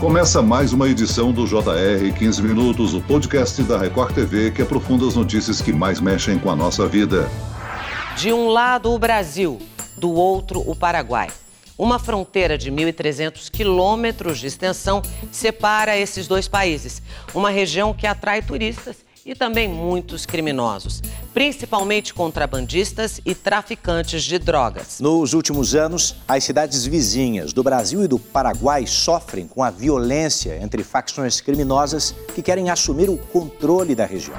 Começa mais uma edição do JR 15 Minutos, o podcast da Record TV que aprofunda as notícias que mais mexem com a nossa vida. De um lado, o Brasil, do outro, o Paraguai. Uma fronteira de 1.300 quilômetros de extensão separa esses dois países. Uma região que atrai turistas e também muitos criminosos, principalmente contrabandistas e traficantes de drogas. Nos últimos anos, as cidades vizinhas do Brasil e do Paraguai sofrem com a violência entre facções criminosas que querem assumir o controle da região.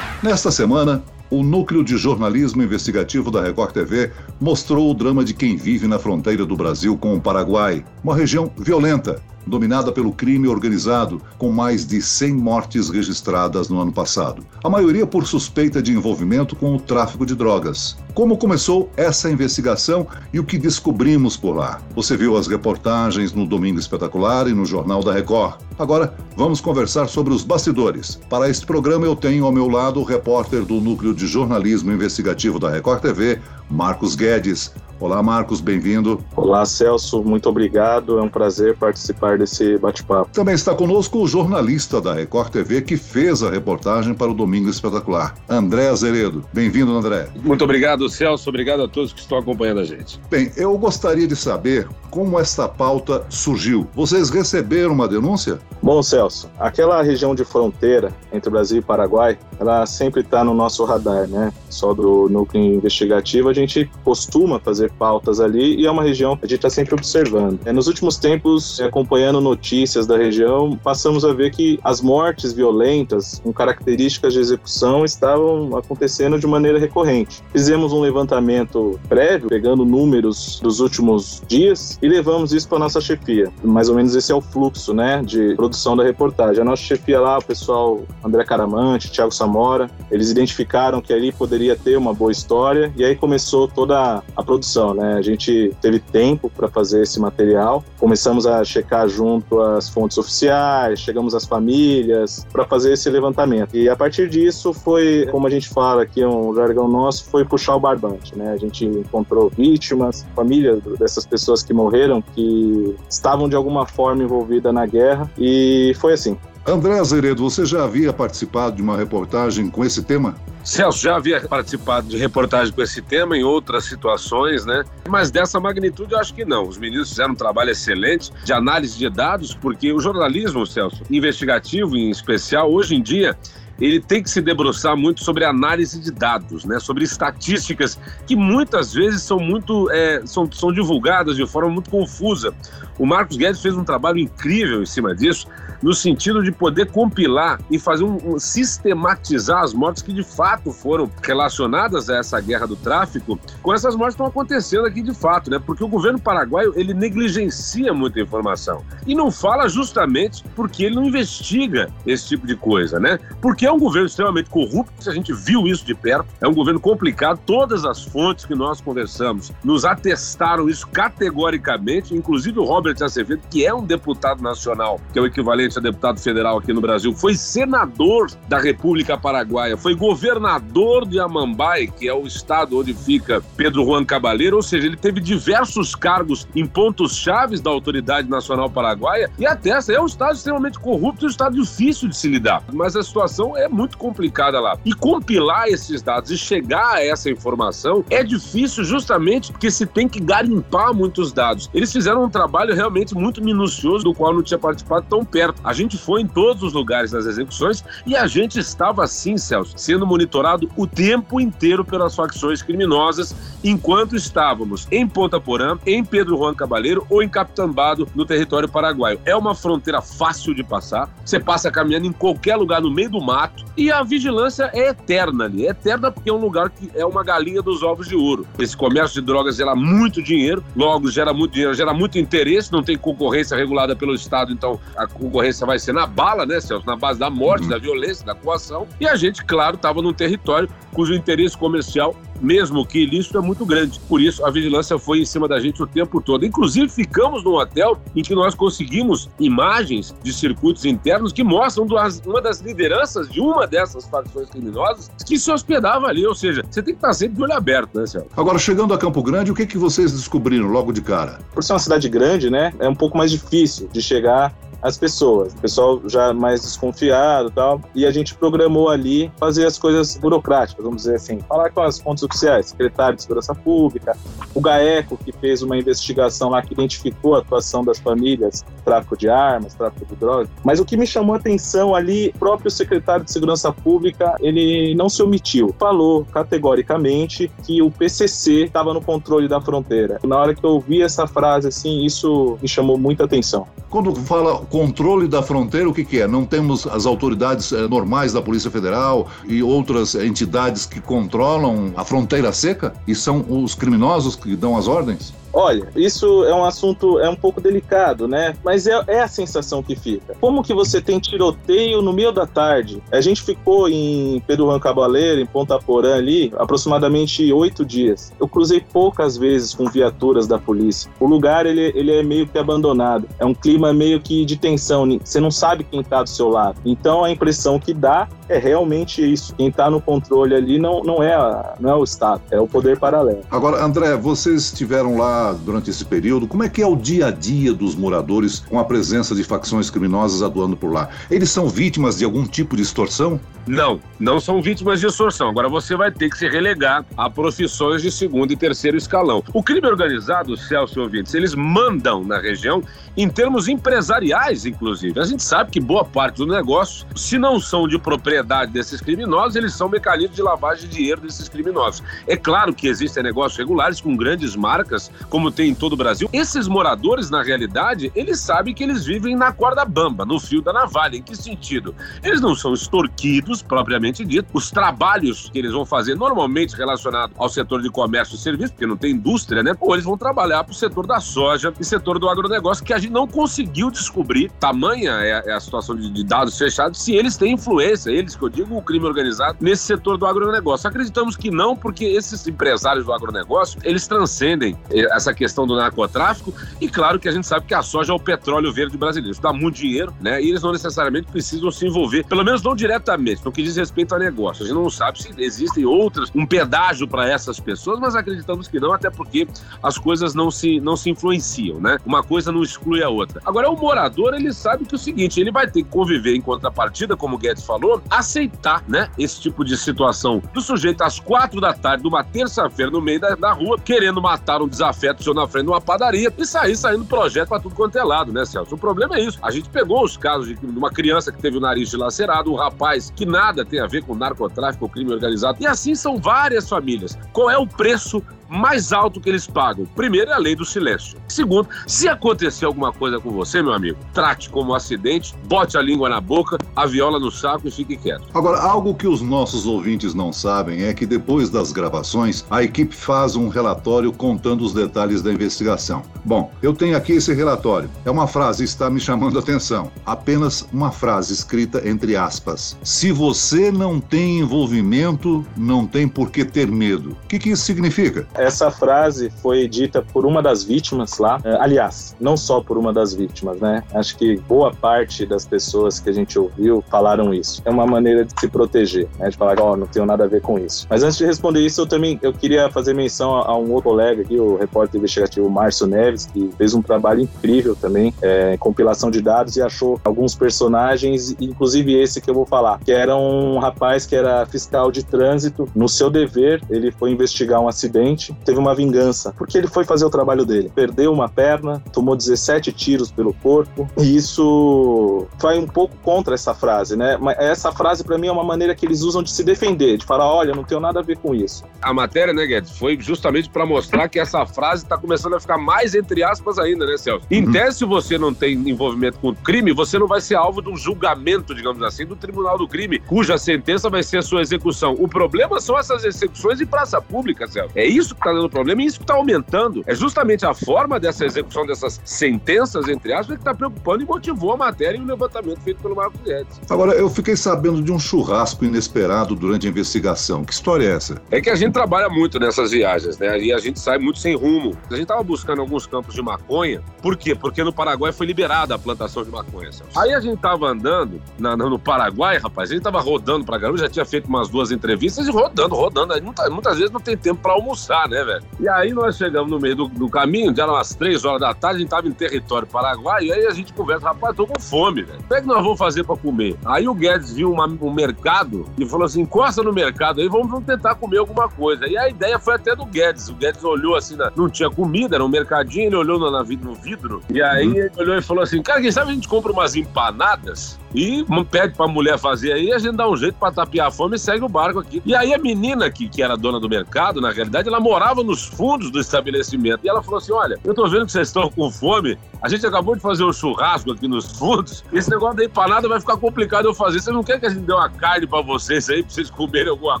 Nesta semana, o núcleo de jornalismo investigativo da Record TV mostrou o drama de quem vive na fronteira do Brasil com o Paraguai, uma região violenta dominada pelo crime organizado, com mais de 100 mortes registradas no ano passado. A maioria por suspeita de envolvimento com o tráfico de drogas. Como começou essa investigação e o que descobrimos por lá? Você viu as reportagens no Domingo Espetacular e no Jornal da Record. Agora, vamos conversar sobre os bastidores. Para este programa, eu tenho ao meu lado o repórter do Núcleo de Jornalismo Investigativo da Record TV, Marcos Guedes. Olá, Marcos, bem-vindo. Olá, Celso, muito obrigado. É um prazer participar desse bate-papo. Também está conosco o jornalista da Record TV que fez a reportagem para o Domingo Espetacular, André Azeredo. Bem-vindo, André. Muito obrigado, Celso. Obrigado a todos que estão acompanhando a gente. Bem, eu gostaria de saber como esta pauta surgiu. Vocês receberam uma denúncia? Bom, Celso, aquela região de fronteira entre Brasil e Paraguai, ela sempre está no nosso radar, né? Só do núcleo investigativo, a gente costuma fazer pautas ali e é uma região que a gente está sempre observando. É, nos últimos tempos, acompanhando notícias da região, passamos a ver que as mortes violentas com características de execução estavam acontecendo de maneira recorrente. Fizemos um levantamento prévio, pegando números dos últimos dias e levamos isso para nossa chefia. Mais ou menos esse é o fluxo, né, de produção da reportagem. A nossa chefia lá, o pessoal André Caramante, Thiago Samora, eles identificaram que ali poderia ter uma boa história e aí começou toda a produção produção, né? A gente teve tempo para fazer esse material, começamos a checar junto às fontes oficiais, chegamos às famílias para fazer esse levantamento. E a partir disso foi, como a gente fala aqui, um jargão nosso, foi puxar o barbante, né? A gente encontrou vítimas, famílias dessas pessoas que morreram, que estavam de alguma forma envolvidas na guerra e foi assim. André Azeredo, você já havia participado de uma reportagem com esse tema? Celso, já havia participado de reportagem com esse tema em outras situações, né? Mas dessa magnitude eu acho que não. Os meninos fizeram um trabalho excelente de análise de dados, porque o jornalismo, Celso, investigativo em especial, hoje em dia, ele tem que se debruçar muito sobre análise de dados, né? sobre estatísticas que muitas vezes são muito é, são, são divulgadas de forma muito confusa. O Marcos Guedes fez um trabalho incrível em cima disso, no sentido de poder compilar e fazer um, um sistematizar as mortes que de fato foram relacionadas a essa guerra do tráfico, com essas mortes que estão acontecendo aqui de fato, né? Porque o governo paraguaio ele negligencia muita informação e não fala justamente porque ele não investiga esse tipo de coisa, né? Porque é um governo extremamente corrupto, a gente viu isso de perto, é um governo complicado. Todas as fontes que nós conversamos nos atestaram isso categoricamente, inclusive o Robert Acevedo, que é um deputado nacional, que é o equivalente a deputado federal aqui no Brasil, foi senador da República Paraguaia, foi governador de Amambai, que é o estado onde fica Pedro Juan Cabaleiro, ou seja, ele teve diversos cargos em pontos chaves da autoridade nacional paraguaia e atesta, é um estado extremamente corrupto, é um estado difícil de se lidar. Mas a situação é muito complicada lá. E compilar esses dados e chegar a essa informação é difícil justamente porque se tem que garimpar muitos dados. Eles fizeram um trabalho realmente muito minucioso, do qual não tinha participado tão perto. A gente foi em todos os lugares das execuções e a gente estava assim, Celso, sendo monitorado o tempo inteiro pelas facções criminosas enquanto estávamos em Ponta Porã, em Pedro Juan Cabaleiro ou em Capitambado, no território paraguaio. É uma fronteira fácil de passar. Você passa caminhando em qualquer lugar no meio do mato e a vigilância é eterna ali. É eterna porque é um lugar que é uma galinha dos ovos de ouro. Esse comércio de drogas gera muito dinheiro, logo gera muito dinheiro, gera muito interesse, não tem concorrência regulada pelo Estado, então a concorrência vai ser na bala, né, Celso? Na base da morte, uhum. da violência, da coação. E a gente, claro, estava num território cujo interesse comercial mesmo que ilícito, é muito grande. Por isso, a vigilância foi em cima da gente o tempo todo. Inclusive, ficamos num hotel em que nós conseguimos imagens de circuitos internos que mostram uma das lideranças de uma dessas facções criminosas que se hospedava ali. Ou seja, você tem que estar sempre de olho aberto, né, Celso? Agora, chegando a Campo Grande, o que, que vocês descobriram logo de cara? Por ser uma cidade grande, né, é um pouco mais difícil de chegar as pessoas. O pessoal já mais desconfiado e tal. E a gente programou ali fazer as coisas burocráticas, vamos dizer assim. Falar com as fontes oficiais, secretário de Segurança Pública, o GAECO, que fez uma investigação lá que identificou a atuação das famílias, tráfico de armas, tráfico de drogas. Mas o que me chamou a atenção ali, o próprio secretário de Segurança Pública, ele não se omitiu. Falou categoricamente que o PCC estava no controle da fronteira. Na hora que eu ouvi essa frase, assim, isso me chamou muita atenção. Quando fala controle da fronteira, o que, que é? Não temos as autoridades eh, normais da Polícia Federal e outras entidades que controlam a fronteira seca? E são os criminosos que dão as ordens? Olha, isso é um assunto é um pouco delicado, né? Mas é, é, a sensação que fica. Como que você tem tiroteio no meio da tarde? A gente ficou em Pedro Juan Cabaleiro, em Ponta Porã ali, aproximadamente oito dias. Eu cruzei poucas vezes com viaturas da polícia. O lugar ele, ele é meio que abandonado. É um clima meio que de tensão. Você não sabe quem está do seu lado. Então a impressão que dá é realmente isso. Quem está no controle ali não, não, é a, não é o Estado, é o poder paralelo. Agora, André, vocês estiveram lá durante esse período. Como é que é o dia a dia dos moradores com a presença de facções criminosas atuando por lá? Eles são vítimas de algum tipo de extorsão? Não, não são vítimas de extorsão. Agora você vai ter que se relegar a profissões de segundo e terceiro escalão. O crime organizado, Celso ouvintes, eles mandam na região em termos empresariais, inclusive. A gente sabe que boa parte do negócio, se não são de propriedade desses criminosos, eles são mecanismos de lavagem de dinheiro desses criminosos. É claro que existem negócios regulares com grandes marcas, como tem em todo o Brasil. Esses moradores, na realidade, eles sabem que eles vivem na corda bamba, no fio da navalha. Em que sentido? Eles não são extorquidos, propriamente dito. Os trabalhos que eles vão fazer, normalmente relacionados ao setor de comércio e serviço, porque não tem indústria, né? Ou eles vão trabalhar para o setor da soja e setor do agronegócio, que a gente não conseguiu descobrir, tamanha é, é a situação de, de, dados fechados, se eles têm influência, eles que eu digo, o crime organizado, nesse setor do agronegócio. Acreditamos que não, porque esses empresários do agronegócio, eles transcendem eh, essa questão do narcotráfico e claro que a gente sabe que a soja é o petróleo verde brasileiro. Isso dá muito dinheiro, né? E eles não necessariamente precisam se envolver, pelo menos não diretamente, no que diz respeito a negócio. A gente não sabe se existem outras, um pedágio para essas pessoas, mas acreditamos que não, até porque as coisas não se, não se influenciam, né? Uma coisa não exclui a outra. Agora, o morador, ele sabe que é o seguinte, ele vai ter que conviver em contrapartida, como o Guedes falou, aceitar, né, esse tipo de situação do sujeito às quatro da tarde, numa terça-feira, no meio da, da, rua, querendo matar um desafeto seu na frente de uma padaria e sair saindo projeto para tudo quanto é lado, né, Celso? O problema é isso. A gente pegou os casos de uma criança que teve o nariz dilacerado, um rapaz que nada tem a ver com narcotráfico ou crime organizado. E assim são várias famílias. Qual é o preço mais alto que eles pagam. Primeiro é a lei do silêncio. Segundo, se acontecer alguma coisa com você, meu amigo, trate como um acidente, bote a língua na boca, a viola no saco e fique quieto. Agora, algo que os nossos ouvintes não sabem é que depois das gravações, a equipe faz um relatório contando os detalhes da investigação. Bom, eu tenho aqui esse relatório. É uma frase está me chamando a atenção. Apenas uma frase escrita entre aspas. Se você não tem envolvimento, não tem por que ter medo. O que, que isso significa? Essa frase foi dita por uma das vítimas lá. É, aliás, não só por uma das vítimas, né? Acho que boa parte das pessoas que a gente ouviu falaram isso. É uma maneira de se proteger, né? De falar, ó, oh, não tenho nada a ver com isso. Mas antes de responder isso, eu também eu queria fazer menção a, um outro colega aqui, o repórter investigativo Márcio Neves, que fez um trabalho incrível também, é, em compilação de dados e achou alguns personagens, inclusive esse que eu vou falar, que era um rapaz que era fiscal de trânsito. No seu dever, ele foi investigar um acidente teve uma vingança, porque ele foi fazer o trabalho dele. Perdeu uma perna, tomou 17 tiros pelo corpo, e isso vai um pouco contra essa frase, né? Mas essa frase, para mim, é uma maneira que eles usam de se defender, de falar: olha, não tenho nada a ver com isso. A matéria, né, Guedes, foi justamente para mostrar que essa frase está começando a ficar mais entre aspas ainda, né, Celso? Em uhum. tese, se você não tem envolvimento com crime, você não vai ser alvo de um julgamento, digamos assim, do tribunal do crime, cuja sentença vai ser a sua execução. O problema são essas execuções em praça pública, Celso. É isso que está dando problema e isso está aumentando. É justamente a forma dessa execução dessas sentenças, entre aspas, que está preocupando e motivou a matéria e o levantamento feito pelo Marcos Guedes. Agora, eu fiquei sabendo de um churrasco inesperado durante a investigação. Que história é essa? É que a gente trabalha muito nessas viagens, né? E a gente sai muito sem rumo. A gente estava buscando alguns campos de maconha. Por quê? Porque no Paraguai foi liberada a plantação de maconha. Aí a gente estava andando na, no Paraguai, rapaz, a gente estava rodando para Garoto, já tinha feito umas duas entrevistas e rodando, rodando. Aí, muitas, muitas vezes não tem tempo para almoçar lá, né, velho? E aí nós chegamos no meio do, do caminho, já eram umas três horas da tarde, a gente tava em território paraguai, e aí a gente conversa, rapaz, tô com fome, velho. O que é que nós vamos fazer pra comer? Aí o Guedes viu uma, um mercado e falou assim: encosta no mercado aí, vamos, vamos tentar comer alguma coisa. E a ideia foi até do Guedes. O Guedes olhou assim, na, não tinha comida, era um mercadinho, ele olhou no, na, no vidro, e aí uhum. ele olhou e falou assim: cara, quem sabe a gente compra umas empanadas e pede pra mulher fazer aí, a gente dá um jeito pra tapiar a fome e segue o barco aqui. E aí a menina que, que era dona do mercado, na realidade, ela morava nos fundos do estabelecimento. E ela falou assim: olha, eu tô vendo que vocês estão com fome, a gente acabou de fazer um churrasco aqui nos fundos, esse negócio da empanada vai ficar complicado eu fazer. Você não quer que a gente dê uma carne pra vocês aí, pra vocês comerem alguma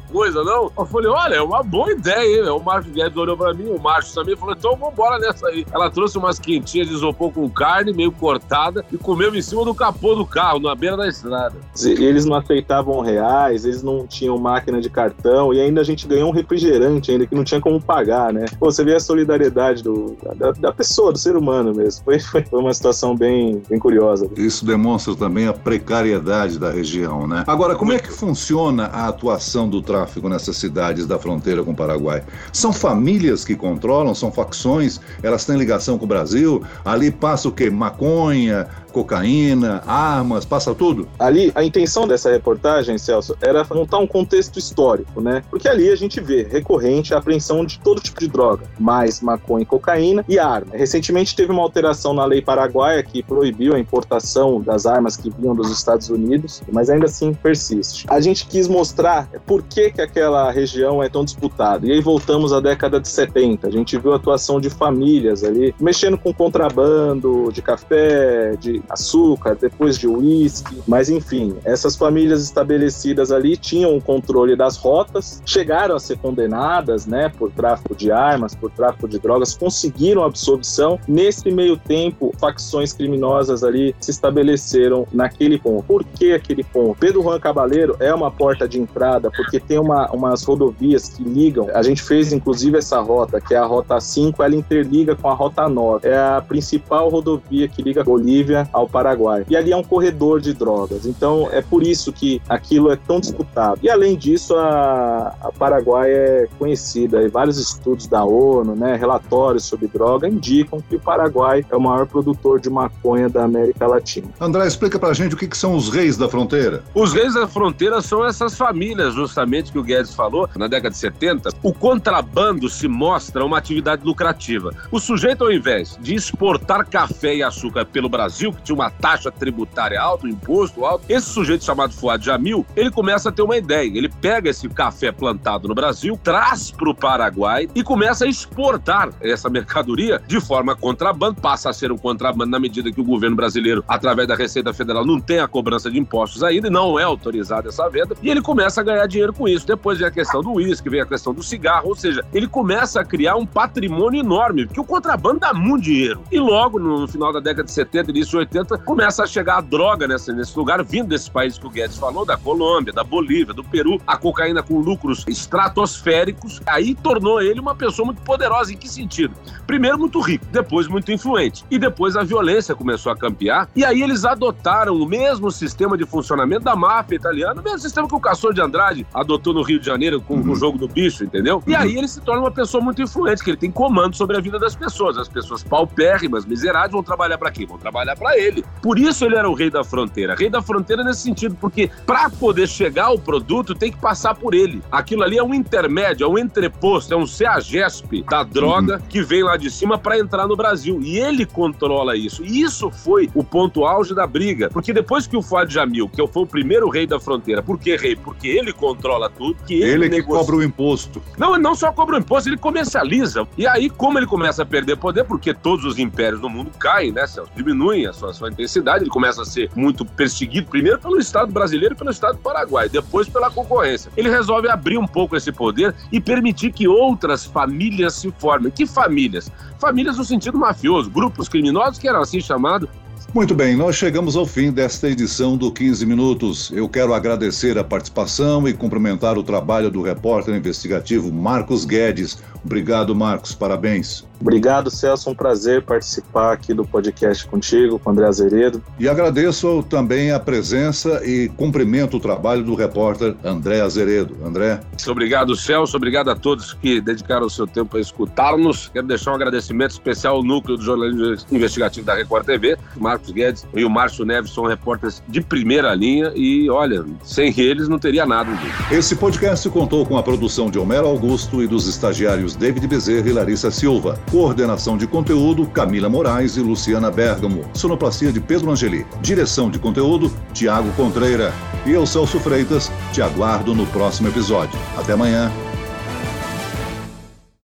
coisa, não? Eu falei, olha, é uma boa ideia, hein? O Márcio Guedes olhou pra mim, o Márcio também falou, então vambora nessa aí. Ela trouxe umas quentinhas de isopor com carne, meio cortada, e comeu em cima do capô do carro, na beira da estrada. Eles não aceitavam reais, eles não tinham máquina de cartão, e ainda a gente ganhou um refrigerante ainda, que não tinha como pagar, né? Pô, você vê a solidariedade do, da, da pessoa, do ser humano mesmo. Foi, foi, uma situação bem, bem curiosa. Isso demonstra também a precariedade da região, né? Agora, como é que funciona a atuação do tráfico nessas cidades da fronteira com o Paraguai? São famílias que controlam, são facções, elas têm ligação com o Brasil, ali passa o quê? Maconha, cocaína, armas, passa tudo? Ali, a intenção dessa reportagem, Celso, era montar um contexto histórico, né? Porque ali a gente vê recorrente a apreensão de todo tipo de droga, mais maconha e cocaína e arma. Recentemente teve uma alteração na lei paraguaia que proibiu a importação das armas que vinham dos Estados Unidos, mas ainda assim persiste. A gente quis mostrar por que, que aquela região é tão disputada. E aí voltamos à década de 70. A gente viu a atuação de famílias ali, mexendo com contrabando de café, de açúcar, depois de uísque, mas enfim, essas famílias estabelecidas ali tinham o controle das rotas, chegaram a ser condenadas, né, por tráfico de armas, por tráfico de drogas, conseguiram absorção. Nesse meio tempo, facções criminosas ali se estabeleceram naquele ponto. Por que aquele ponto? Pedro Juan Cabaleiro é uma porta de entrada porque tem uma, umas rodovias que ligam. A gente fez inclusive essa rota, que é a rota 5, ela interliga com a rota 9. É a principal rodovia que liga Bolívia ao Paraguai. E ali é um corredor de drogas. Então é por isso que aquilo é tão disputado. E além disso, a, a Paraguai é conhecida. E vários estudos da ONU, né, relatórios sobre droga indicam que o Paraguai é o maior produtor de maconha da América Latina. André, explica pra gente o que, que são os reis da fronteira. Os reis da fronteira são essas famílias, justamente que o Guedes falou, na década de 70. O contrabando se mostra uma atividade lucrativa. O sujeito, ao invés de exportar café e açúcar pelo Brasil, tinha uma taxa tributária alta, um imposto alto. Esse sujeito chamado Fuad Jamil, ele começa a ter uma ideia. Ele pega esse café plantado no Brasil, traz para o Paraguai e começa a exportar essa mercadoria de forma contrabando. Passa a ser um contrabando na medida que o governo brasileiro, através da Receita Federal, não tem a cobrança de impostos ainda e não é autorizada essa venda. E ele começa a ganhar dinheiro com isso. Depois vem a questão do uísque, vem a questão do cigarro, ou seja, ele começa a criar um patrimônio enorme, porque o contrabando dá muito dinheiro. E logo no final da década de 70, início de 80, começa a chegar a droga nesse, nesse lugar, vindo desses países que o Guedes falou, da Colômbia, da Bolívia, do Peru, a cocaína com lucros estratosféricos, aí tornou ele uma pessoa muito poderosa. Em que sentido? Primeiro, muito rico, depois, muito influente. E depois a violência começou a campear, e aí eles adotaram o mesmo sistema de funcionamento da máfia italiana, o mesmo sistema que o Castor de Andrade adotou no Rio de Janeiro com uhum. o jogo do bicho, entendeu? E aí ele se torna uma pessoa muito influente, que ele tem comando sobre a vida das pessoas. As pessoas paupérrimas, miseráveis, vão trabalhar para quê? Vão trabalhar para ele. Por isso ele era o rei da fronteira. Rei da fronteira nesse sentido, porque para poder chegar ao produto tem que passar por ele. Aquilo ali é um intermédio, é um entreposto, é um CEAGESP da droga uhum. que vem lá de cima para entrar no Brasil. E ele controla isso. E isso foi o ponto auge da briga. Porque depois que o Fuad Jamil, que foi o primeiro rei da fronteira, por que rei? Porque ele controla tudo, que ele, ele negocia... que cobra o imposto. Não, não só cobra o imposto, ele comercializa. E aí, como ele começa a perder poder, porque todos os impérios do mundo caem, né, Celso? Diminuem a sua, sua intensidade, ele começa a ser muito perseguido, primeiro pelo Estado brasileiro e pelo Estado do Paraguai, depois pela concorrência. Ele resolve abrir um pouco esse poder e permitir que outras famílias se formem. Que famílias? Famílias no sentido mafioso, grupos criminosos que eram assim chamados, muito bem, nós chegamos ao fim desta edição do 15 Minutos. Eu quero agradecer a participação e cumprimentar o trabalho do repórter investigativo Marcos Guedes, Obrigado, Marcos. Parabéns. Obrigado, Celso. Um prazer participar aqui do podcast contigo, com o André Azeredo. E agradeço também a presença e cumprimento o trabalho do repórter André Azeredo. André. Obrigado, Celso. Obrigado a todos que dedicaram o seu tempo a escutar-nos. Quero deixar um agradecimento especial ao núcleo do jornalismo investigativo da Record TV, Marcos Guedes e o Márcio Neves são repórteres de primeira linha e, olha, sem eles não teria nada. Esse podcast contou com a produção de Homero Augusto e dos estagiários David Bezerra e Larissa Silva. Coordenação de conteúdo, Camila Moraes e Luciana Bergamo. Sonoplastia de Pedro Angeli. Direção de conteúdo, Tiago Contreira. E eu, Celso Freitas, te aguardo no próximo episódio. Até amanhã.